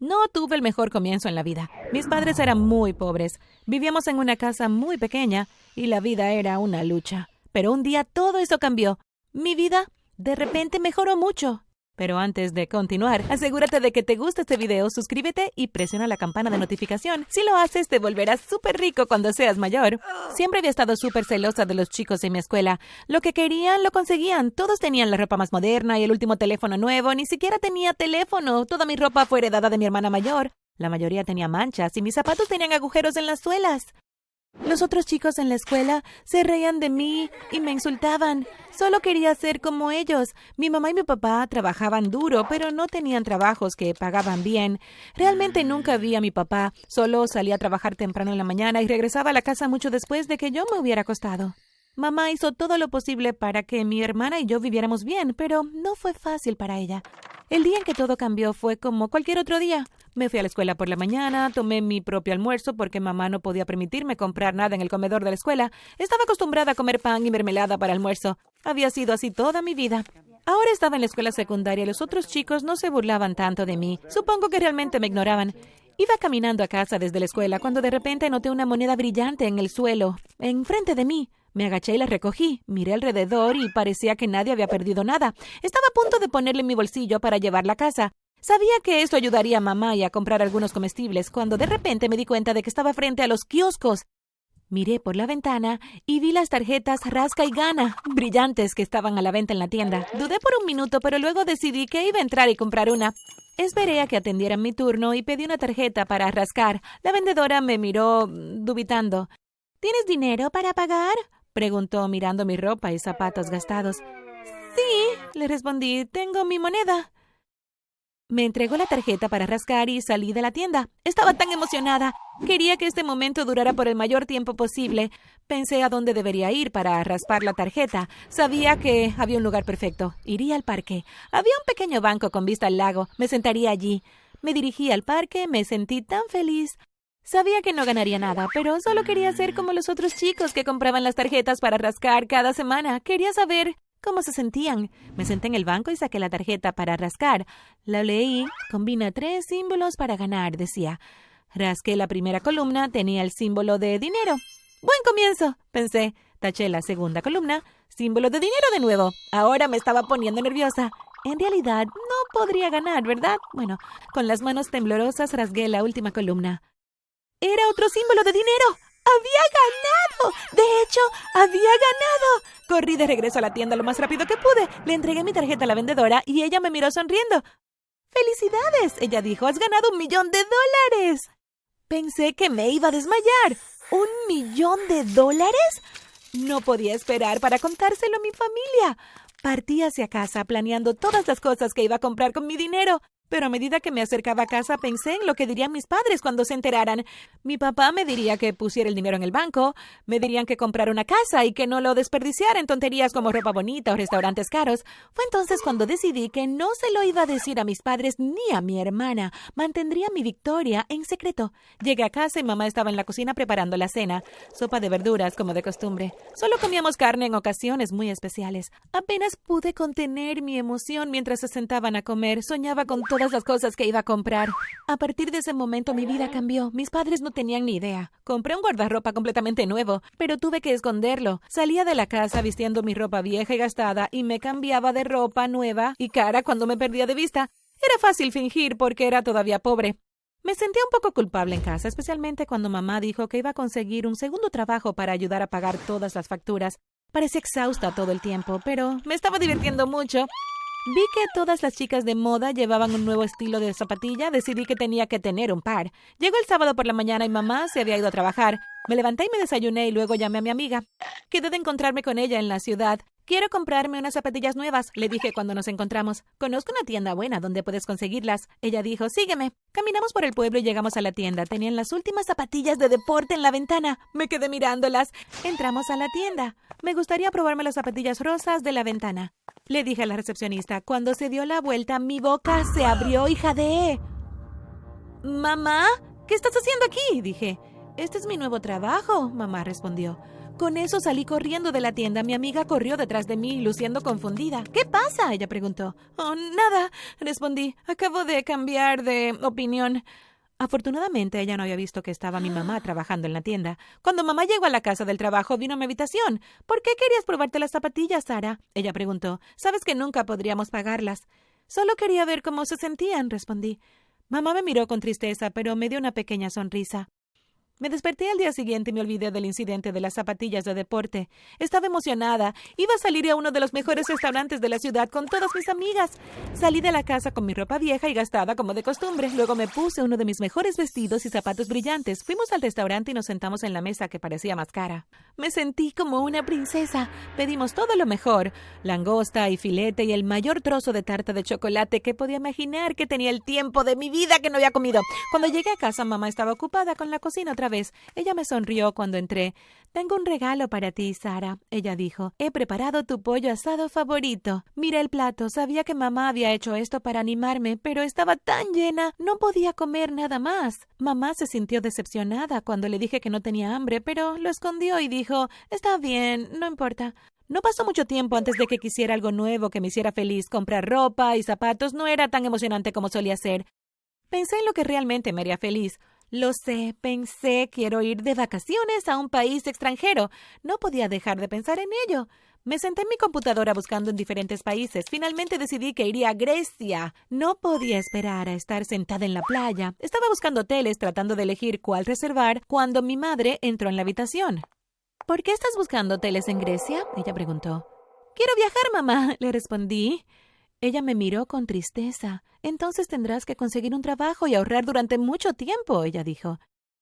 No tuve el mejor comienzo en la vida. Mis padres eran muy pobres. Vivíamos en una casa muy pequeña y la vida era una lucha. Pero un día todo eso cambió. Mi vida de repente mejoró mucho. Pero antes de continuar, asegúrate de que te gusta este video, suscríbete y presiona la campana de notificación. Si lo haces, te volverás súper rico cuando seas mayor. Siempre había estado súper celosa de los chicos en mi escuela. Lo que querían, lo conseguían. Todos tenían la ropa más moderna y el último teléfono nuevo. Ni siquiera tenía teléfono. Toda mi ropa fue heredada de mi hermana mayor. La mayoría tenía manchas y mis zapatos tenían agujeros en las suelas. Los otros chicos en la escuela se reían de mí y me insultaban. Solo quería ser como ellos. Mi mamá y mi papá trabajaban duro, pero no tenían trabajos que pagaban bien. Realmente nunca vi a mi papá. Solo salía a trabajar temprano en la mañana y regresaba a la casa mucho después de que yo me hubiera acostado. Mamá hizo todo lo posible para que mi hermana y yo viviéramos bien, pero no fue fácil para ella. El día en que todo cambió fue como cualquier otro día. Me fui a la escuela por la mañana, tomé mi propio almuerzo porque mamá no podía permitirme comprar nada en el comedor de la escuela. Estaba acostumbrada a comer pan y mermelada para almuerzo. Había sido así toda mi vida. Ahora estaba en la escuela secundaria y los otros chicos no se burlaban tanto de mí. Supongo que realmente me ignoraban. Iba caminando a casa desde la escuela cuando de repente noté una moneda brillante en el suelo, enfrente de mí. Me agaché y la recogí, miré alrededor y parecía que nadie había perdido nada. Estaba a punto de ponerle en mi bolsillo para llevarla a casa. Sabía que esto ayudaría a mamá y a comprar algunos comestibles cuando de repente me di cuenta de que estaba frente a los kioscos. Miré por la ventana y vi las tarjetas Rasca y Gana, brillantes que estaban a la venta en la tienda. Dudé por un minuto, pero luego decidí que iba a entrar y comprar una. Esperé a que atendieran mi turno y pedí una tarjeta para rascar. La vendedora me miró dubitando. ¿Tienes dinero para pagar? preguntó mirando mi ropa y zapatos gastados. Sí, le respondí, tengo mi moneda. Me entregó la tarjeta para rascar y salí de la tienda. Estaba tan emocionada. Quería que este momento durara por el mayor tiempo posible. Pensé a dónde debería ir para raspar la tarjeta. Sabía que había un lugar perfecto. Iría al parque. Había un pequeño banco con vista al lago. Me sentaría allí. Me dirigí al parque. Me sentí tan feliz. Sabía que no ganaría nada, pero solo quería ser como los otros chicos que compraban las tarjetas para rascar cada semana. Quería saber cómo se sentían. Me senté en el banco y saqué la tarjeta para rascar. La leí. Combina tres símbolos para ganar, decía. Rasqué la primera columna, tenía el símbolo de dinero. Buen comienzo, pensé. Taché la segunda columna, símbolo de dinero de nuevo. Ahora me estaba poniendo nerviosa. En realidad, no podría ganar, ¿verdad? Bueno, con las manos temblorosas rasgué la última columna. Era otro símbolo de dinero. ¡Había ganado! Había ganado. Corrí de regreso a la tienda lo más rápido que pude. Le entregué mi tarjeta a la vendedora y ella me miró sonriendo. ¡Felicidades! Ella dijo, has ganado un millón de dólares. Pensé que me iba a desmayar. ¿Un millón de dólares? No podía esperar para contárselo a mi familia. Partí hacia casa planeando todas las cosas que iba a comprar con mi dinero. Pero a medida que me acercaba a casa pensé en lo que dirían mis padres cuando se enteraran. Mi papá me diría que pusiera el dinero en el banco, me dirían que comprara una casa y que no lo desperdiciara en tonterías como ropa bonita o restaurantes caros. Fue entonces cuando decidí que no se lo iba a decir a mis padres ni a mi hermana. Mantendría mi victoria en secreto. Llegué a casa y mamá estaba en la cocina preparando la cena. Sopa de verduras, como de costumbre. Solo comíamos carne en ocasiones muy especiales. Apenas pude contener mi emoción mientras se sentaban a comer. Soñaba con las cosas que iba a comprar. A partir de ese momento mi vida cambió. Mis padres no tenían ni idea. Compré un guardarropa completamente nuevo, pero tuve que esconderlo. Salía de la casa vistiendo mi ropa vieja y gastada y me cambiaba de ropa nueva y cara cuando me perdía de vista. Era fácil fingir porque era todavía pobre. Me sentía un poco culpable en casa, especialmente cuando mamá dijo que iba a conseguir un segundo trabajo para ayudar a pagar todas las facturas. Parecía exhausta todo el tiempo, pero me estaba divirtiendo mucho Vi que todas las chicas de moda llevaban un nuevo estilo de zapatilla, decidí que tenía que tener un par. Llegó el sábado por la mañana y mamá se había ido a trabajar. Me levanté y me desayuné y luego llamé a mi amiga. Quedé de encontrarme con ella en la ciudad. Quiero comprarme unas zapatillas nuevas, le dije cuando nos encontramos. Conozco una tienda buena donde puedes conseguirlas. Ella dijo, sígueme. Caminamos por el pueblo y llegamos a la tienda. Tenían las últimas zapatillas de deporte en la ventana. Me quedé mirándolas. Entramos a la tienda. Me gustaría probarme las zapatillas rosas de la ventana. Le dije a la recepcionista. Cuando se dio la vuelta, mi boca se abrió y jadeé. Mamá, ¿qué estás haciendo aquí? dije. Este es mi nuevo trabajo, mamá respondió. Con eso salí corriendo de la tienda. Mi amiga corrió detrás de mí, luciendo confundida. ¿Qué pasa? ella preguntó. Oh, nada, respondí. Acabo de cambiar de opinión. Afortunadamente ella no había visto que estaba mi mamá trabajando en la tienda. Cuando mamá llegó a la casa del trabajo, vino a mi habitación. ¿Por qué querías probarte las zapatillas, Sara? Ella preguntó. Sabes que nunca podríamos pagarlas. Solo quería ver cómo se sentían, respondí. Mamá me miró con tristeza, pero me dio una pequeña sonrisa. Me desperté al día siguiente y me olvidé del incidente de las zapatillas de deporte. Estaba emocionada. Iba a salir a uno de los mejores restaurantes de la ciudad con todas mis amigas. Salí de la casa con mi ropa vieja y gastada como de costumbre. Luego me puse uno de mis mejores vestidos y zapatos brillantes. Fuimos al restaurante y nos sentamos en la mesa que parecía más cara. Me sentí como una princesa. Pedimos todo lo mejor. Langosta y filete y el mayor trozo de tarta de chocolate que podía imaginar que tenía el tiempo de mi vida que no había comido. Cuando llegué a casa mamá estaba ocupada con la cocina vez. Ella me sonrió cuando entré. Tengo un regalo para ti, Sara. Ella dijo. He preparado tu pollo asado favorito. Mira el plato. Sabía que mamá había hecho esto para animarme, pero estaba tan llena. No podía comer nada más. Mamá se sintió decepcionada cuando le dije que no tenía hambre, pero lo escondió y dijo Está bien, no importa. No pasó mucho tiempo antes de que quisiera algo nuevo que me hiciera feliz. Comprar ropa y zapatos no era tan emocionante como solía ser. Pensé en lo que realmente me haría feliz. Lo sé, pensé, quiero ir de vacaciones a un país extranjero. No podía dejar de pensar en ello. Me senté en mi computadora buscando en diferentes países. Finalmente decidí que iría a Grecia. No podía esperar a estar sentada en la playa. Estaba buscando hoteles tratando de elegir cuál reservar cuando mi madre entró en la habitación. ¿Por qué estás buscando hoteles en Grecia? Ella preguntó. Quiero viajar, mamá, le respondí. Ella me miró con tristeza. Entonces tendrás que conseguir un trabajo y ahorrar durante mucho tiempo, ella dijo.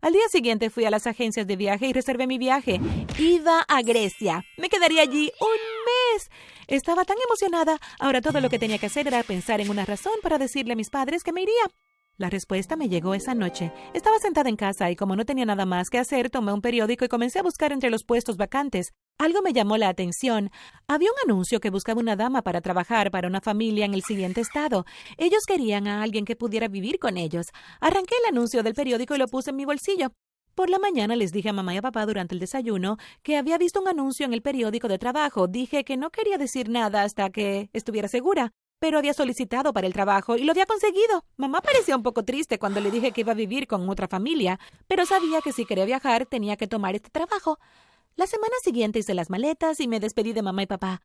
Al día siguiente fui a las agencias de viaje y reservé mi viaje. Iba a Grecia. Me quedaría allí un mes. Estaba tan emocionada. Ahora todo lo que tenía que hacer era pensar en una razón para decirle a mis padres que me iría. La respuesta me llegó esa noche. Estaba sentada en casa y como no tenía nada más que hacer, tomé un periódico y comencé a buscar entre los puestos vacantes. Algo me llamó la atención. Había un anuncio que buscaba una dama para trabajar para una familia en el siguiente estado. Ellos querían a alguien que pudiera vivir con ellos. Arranqué el anuncio del periódico y lo puse en mi bolsillo. Por la mañana les dije a mamá y a papá durante el desayuno que había visto un anuncio en el periódico de trabajo. Dije que no quería decir nada hasta que estuviera segura pero había solicitado para el trabajo y lo había conseguido. Mamá parecía un poco triste cuando le dije que iba a vivir con otra familia, pero sabía que si quería viajar tenía que tomar este trabajo. La semana siguiente hice las maletas y me despedí de mamá y papá.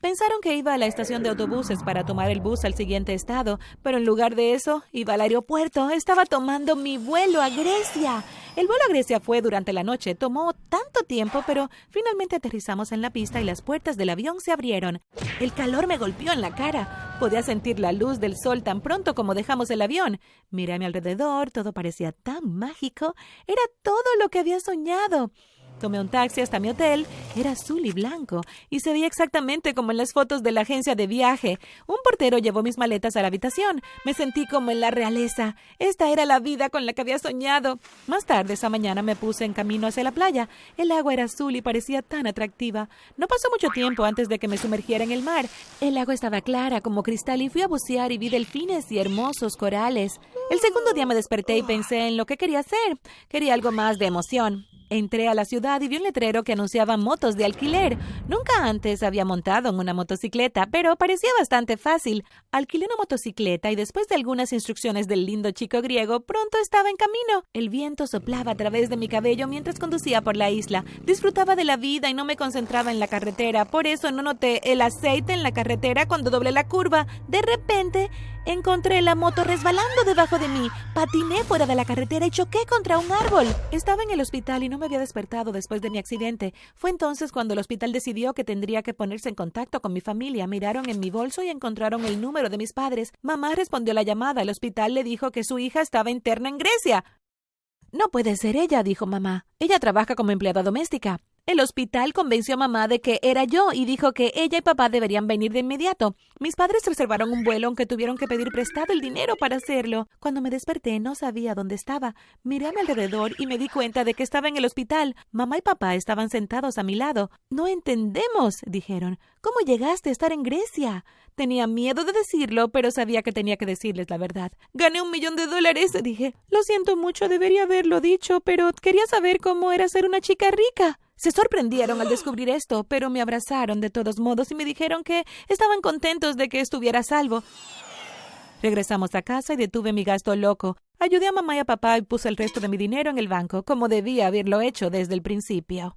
Pensaron que iba a la estación de autobuses para tomar el bus al siguiente estado, pero en lugar de eso, iba al aeropuerto. Estaba tomando mi vuelo a Grecia. El vuelo a Grecia fue durante la noche. Tomó tanto tiempo, pero finalmente aterrizamos en la pista y las puertas del avión se abrieron. El calor me golpeó en la cara. Podía sentir la luz del sol tan pronto como dejamos el avión. Miré a mi alrededor, todo parecía tan mágico. Era todo lo que había soñado. Tomé un taxi hasta mi hotel. Era azul y blanco y se veía exactamente como en las fotos de la agencia de viaje. Un portero llevó mis maletas a la habitación. Me sentí como en la realeza. Esta era la vida con la que había soñado. Más tarde esa mañana me puse en camino hacia la playa. El agua era azul y parecía tan atractiva. No pasó mucho tiempo antes de que me sumergiera en el mar. El agua estaba clara como cristal y fui a bucear y vi delfines y hermosos corales. El segundo día me desperté y pensé en lo que quería hacer. Quería algo más de emoción. Entré a la ciudad y vi un letrero que anunciaba motos de alquiler. Nunca antes había montado en una motocicleta, pero parecía bastante fácil. Alquilé una motocicleta y después de algunas instrucciones del lindo chico griego, pronto estaba en camino. El viento soplaba a través de mi cabello mientras conducía por la isla. Disfrutaba de la vida y no me concentraba en la carretera, por eso no noté el aceite en la carretera cuando doblé la curva. De repente, Encontré la moto resbalando debajo de mí. Patiné fuera de la carretera y choqué contra un árbol. Estaba en el hospital y no me había despertado después de mi accidente. Fue entonces cuando el hospital decidió que tendría que ponerse en contacto con mi familia. Miraron en mi bolso y encontraron el número de mis padres. Mamá respondió la llamada. El hospital le dijo que su hija estaba interna en Grecia. No puede ser ella, dijo mamá. Ella trabaja como empleada doméstica. El hospital convenció a mamá de que era yo y dijo que ella y papá deberían venir de inmediato. Mis padres reservaron un vuelo aunque tuvieron que pedir prestado el dinero para hacerlo. Cuando me desperté no sabía dónde estaba. Miré a mi alrededor y me di cuenta de que estaba en el hospital. Mamá y papá estaban sentados a mi lado. No entendemos, dijeron. ¿Cómo llegaste a estar en Grecia? Tenía miedo de decirlo, pero sabía que tenía que decirles la verdad. Gané un millón de dólares, dije. Lo siento mucho, debería haberlo dicho, pero quería saber cómo era ser una chica rica. Se sorprendieron al descubrir esto, pero me abrazaron de todos modos y me dijeron que estaban contentos de que estuviera a salvo. Regresamos a casa y detuve mi gasto loco. Ayudé a mamá y a papá y puse el resto de mi dinero en el banco, como debía haberlo hecho desde el principio.